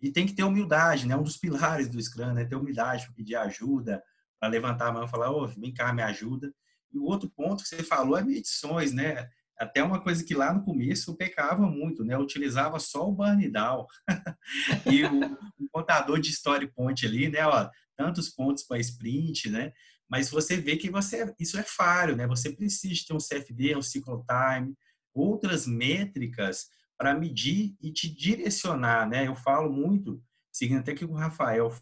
E tem que ter humildade, né? Um dos pilares do Scrum, né? Ter humildade para pedir ajuda, para levantar a mão e falar, ô, oh, vem cá, me ajuda. E o outro ponto que você falou é medições, né? Até uma coisa que lá no começo eu pecava muito, né? Eu utilizava só o burn down. [LAUGHS] e o, o, contador de story point ali, né? Ó, tantos pontos para sprint, né? mas você vê que você isso é falho, né? Você precisa ter um CFD, um cycle time, outras métricas para medir e te direcionar, né? Eu falo muito, seguindo até que o Rafael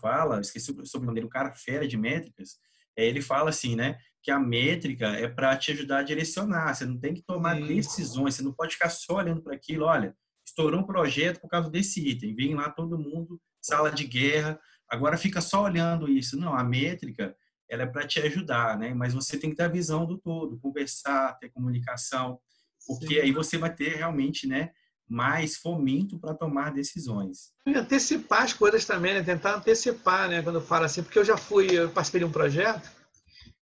fala, esqueci o sobrenome dele, o cara fera de métricas, é, ele fala assim, né? Que a métrica é para te ajudar a direcionar. Você não tem que tomar Sim. decisões, você não pode ficar só olhando para aquilo. Olha, estourou um projeto por causa desse item, vem lá todo mundo, sala de guerra, agora fica só olhando isso. Não, a métrica ela é para te ajudar, né? Mas você tem que ter a visão do todo, conversar, ter comunicação, porque Sim. aí você vai ter realmente, né, mais fomento para tomar decisões. E antecipar as coisas também, né? Tentar antecipar, né? Quando eu falo assim, porque eu já fui, eu participei de um projeto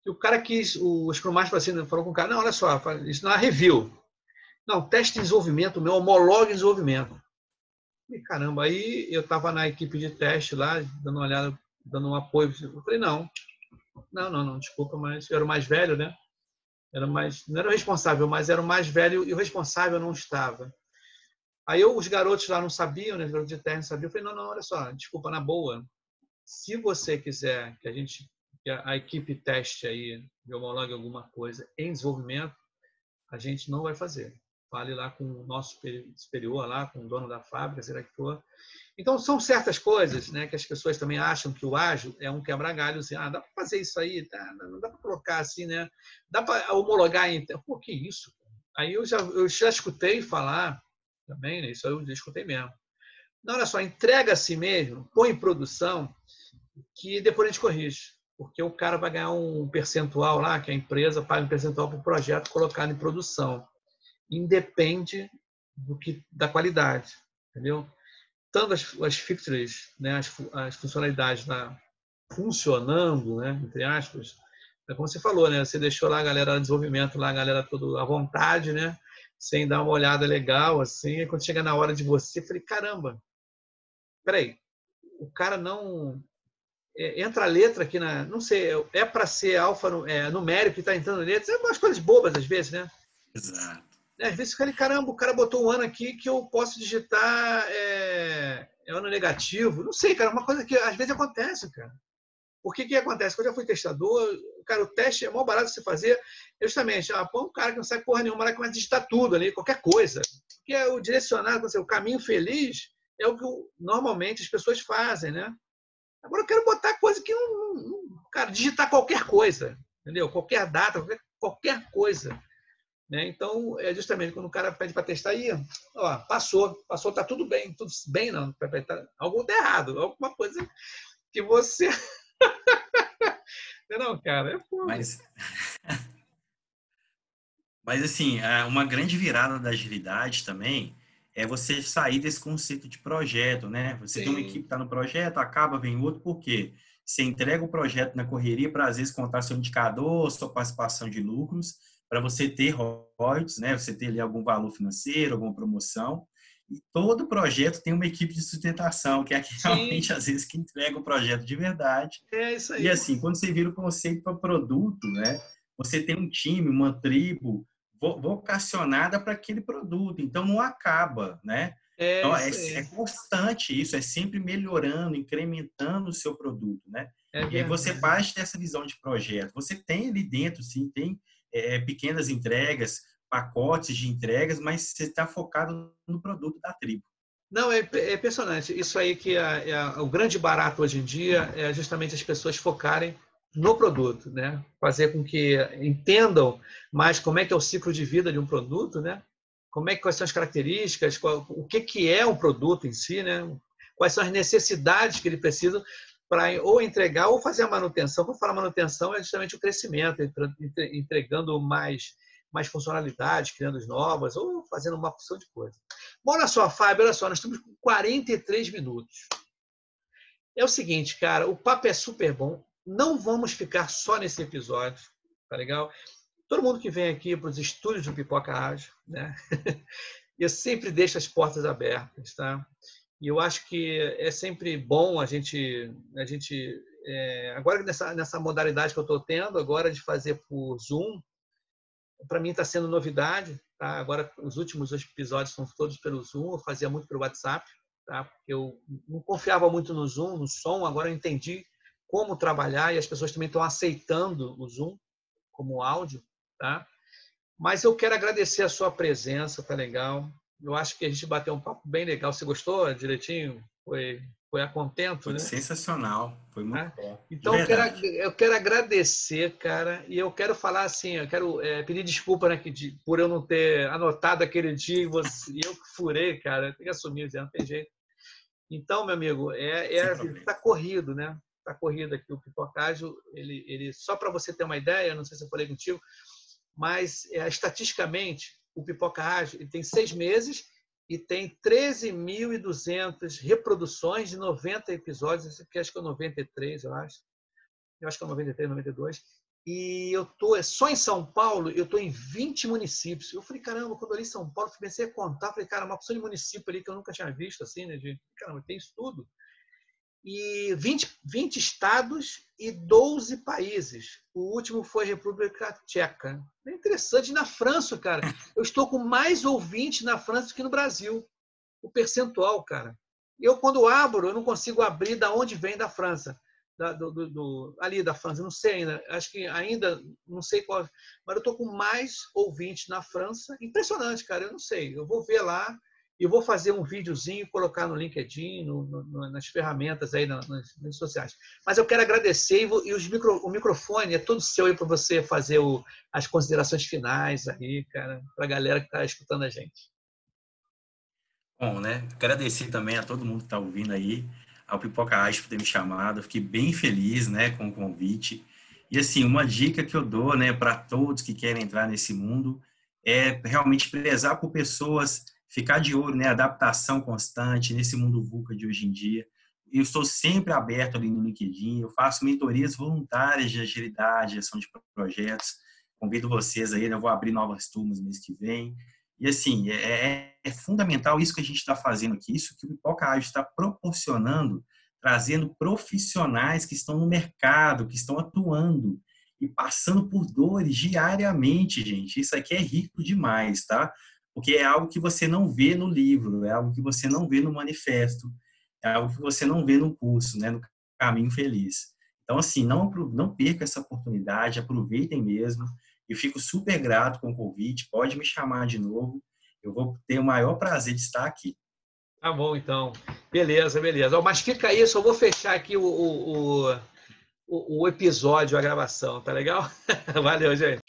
que o cara quis, o Scrum Master assim, falou com o cara, não, olha só, isso não é review. Não, teste de desenvolvimento, meu homólogo de desenvolvimento. E caramba, aí eu estava na equipe de teste lá, dando uma olhada, dando um apoio. Eu falei, não, não, não, não, desculpa, mas eu era o mais velho, né? Era mais, não era o responsável, mas era o mais velho e o responsável não estava. Aí eu, os garotos lá não sabiam, né? Os garotos de terra não sabiam. Eu falei, não, não, olha só, desculpa, na boa. Se você quiser que a gente, que a, equipe teste aí, homologue alguma coisa em desenvolvimento, a gente não vai fazer. Fale lá com o nosso superior, lá com o dono da fábrica, será que for. Então, são certas coisas né, que as pessoas também acham que o ágil é um quebra-galho. Assim, ah, dá para fazer isso aí, tá? não dá para colocar assim, né? Dá para homologar. Em... Pô, que isso? Aí eu já, eu já escutei falar também, né? isso eu já escutei mesmo. Não, olha só, entrega a si mesmo, põe em produção, que depois a gente corrige. porque o cara vai ganhar um percentual lá, que a empresa paga um percentual para o projeto colocado em produção. Independe do que da qualidade, entendeu? Tanto as, as features, né, as, as funcionalidades lá funcionando, né, entre aspas, é como você falou, né? Você deixou lá a galera de desenvolvimento, lá a galera toda à vontade, né? Sem dar uma olhada legal, assim. E quando chega na hora de você, eu falei, caramba, peraí, o cara não é, entra a letra aqui na. Não sei, é para ser alfa é, numérico que está entrando letra. É umas coisas bobas às vezes, né? Exato. É, às vezes eu falei, caramba, o cara botou um ano aqui que eu posso digitar é, é ano negativo. Não sei, cara, uma coisa que às vezes acontece, cara. Por que que acontece? Quando eu já fui testador, cara, o teste é mó barato você fazer. Justamente, ah, põe um cara que não sabe porra nenhuma, que vai digitar tudo ali, qualquer coisa. Porque é o direcionado, o caminho feliz é o que normalmente as pessoas fazem, né? Agora eu quero botar coisa que não, não cara, digitar qualquer coisa, entendeu? Qualquer data, qualquer, qualquer coisa. Né? Então, é justamente quando o cara pede para testar aí, ó, passou, passou, tá tudo bem, tudo bem, não, tá, algo tá errado, alguma coisa que você. [LAUGHS] não, cara, é foda. Mas, [LAUGHS] mas assim, é uma grande virada da agilidade também é você sair desse conceito de projeto, né? Você Sim. tem uma equipe que está no projeto, acaba, vem outro, por quê? Você entrega o projeto na correria para, às vezes, contar seu indicador, sua participação de lucros, para você ter royalties, né? Você ter ali algum valor financeiro, alguma promoção. E todo projeto tem uma equipe de sustentação, que é que realmente, às vezes, que entrega o projeto de verdade. É isso aí. E assim, quando você vira o conceito para produto, né? Você tem um time, uma tribo, vocacionada para aquele produto. Então não acaba, né? É, então, é, é, constante isso, é sempre melhorando, incrementando o seu produto, né? É e aí você parte dessa visão de projeto. Você tem ali dentro, sim, tem é, pequenas entregas, pacotes de entregas, mas você está focado no produto da tribo. Não, é, é impressionante. Isso aí que é, é, o grande barato hoje em dia é justamente as pessoas focarem no produto, né? Fazer com que entendam mais como é que é o ciclo de vida de um produto, né? Como é que quais são as características, qual, o que que é um produto em si, né? Quais são as necessidades que ele precisa para ou entregar ou fazer a manutenção. Quando fala manutenção é justamente o crescimento, entregando mais mais funcionalidades, criando novas ou fazendo uma opção de coisa. Bom, olha só, Fábio, olha só, nós estamos com 43 minutos. É o seguinte, cara, o papo é super bom não vamos ficar só nesse episódio, tá legal? Todo mundo que vem aqui para os estúdios do Pipoca Rádio, né? [LAUGHS] eu sempre deixo as portas abertas, tá? E eu acho que é sempre bom a gente, a gente é, agora nessa, nessa modalidade que eu estou tendo, agora de fazer por Zoom, para mim está sendo novidade, tá? Agora os últimos episódios são todos pelo Zoom, eu fazia muito pelo WhatsApp, tá? Porque eu não confiava muito no Zoom, no som, agora eu entendi como trabalhar e as pessoas também estão aceitando o Zoom como áudio, tá? Mas eu quero agradecer a sua presença, tá legal? Eu acho que a gente bateu um papo bem legal. Você gostou direitinho? Foi, foi a contento, foi né? Sensacional, foi muito é? bom. Então eu quero, eu quero agradecer, cara, e eu quero falar assim, eu quero é, pedir desculpa né, que, por eu não ter anotado aquele dia e você, eu que furei, cara, tem que assumir, não tem jeito. Então, meu amigo, é, é tá corrido, né? a corrida aqui, o pipocágio, ele, ele só para você ter uma ideia, não sei se eu falei contigo, mas é, estatisticamente o pipoca ágil ele tem seis meses e tem 13.200 reproduções de 90 episódios, aqui acho que é 93, eu acho. Eu acho que é 93, 92. E eu tô é só em São Paulo, eu tô em 20 municípios. Eu falei, caramba, quando eu li São Paulo, comecei a contar, falei, cara, uma opção de município ali que eu nunca tinha visto assim, né, de, caramba, tem isso tudo e 20, 20 estados 12 países. O último foi a República Tcheca. É interessante. Na França, cara, [LAUGHS] eu estou com mais ouvintes na França do que no Brasil. O percentual, cara. Eu, quando abro, eu não consigo abrir da onde vem da França. Da, do, do, do, ali da França, não sei ainda. Acho que ainda, não sei qual. Mas eu estou com mais ouvintes na França. Impressionante, cara. Eu não sei. Eu vou ver lá e vou fazer um videozinho colocar no LinkedIn, no, no, nas ferramentas aí, nas, nas, redes sociais. Mas eu quero agradecer e, os micro, o microfone é todo seu aí para você fazer o, as considerações finais aí, cara, para a galera que está escutando a gente. Bom, né? Agradecer também a todo mundo que está ouvindo aí. ao Pipoca Ágil por ter me chamado. Fiquei bem feliz, né, com o convite. E assim, uma dica que eu dou, né, para todos que querem entrar nesse mundo é realmente prezar por pessoas, ficar de olho, né, adaptação constante nesse mundo VUCA de hoje em dia. Eu estou sempre aberto ali no LinkedIn, eu faço mentorias voluntárias de agilidade, gestão de projetos. Convido vocês aí, né, eu vou abrir novas turmas mês que vem. E assim, é, é, é fundamental isso que a gente está fazendo aqui, isso que o Pipoca Ágil está proporcionando, trazendo profissionais que estão no mercado, que estão atuando e passando por dores diariamente, gente. Isso aqui é rico demais, tá? Porque é algo que você não vê no livro, é algo que você não vê no manifesto, é algo que você não vê no curso, né? No caminho feliz. Então, assim, não, não perca essa oportunidade, aproveitem mesmo. Eu fico super grato com o convite, pode me chamar de novo. Eu vou ter o maior prazer de estar aqui. Tá bom, então. Beleza, beleza. Mas fica aí, só vou fechar aqui o, o, o, o episódio, a gravação, tá legal? [LAUGHS] Valeu, gente.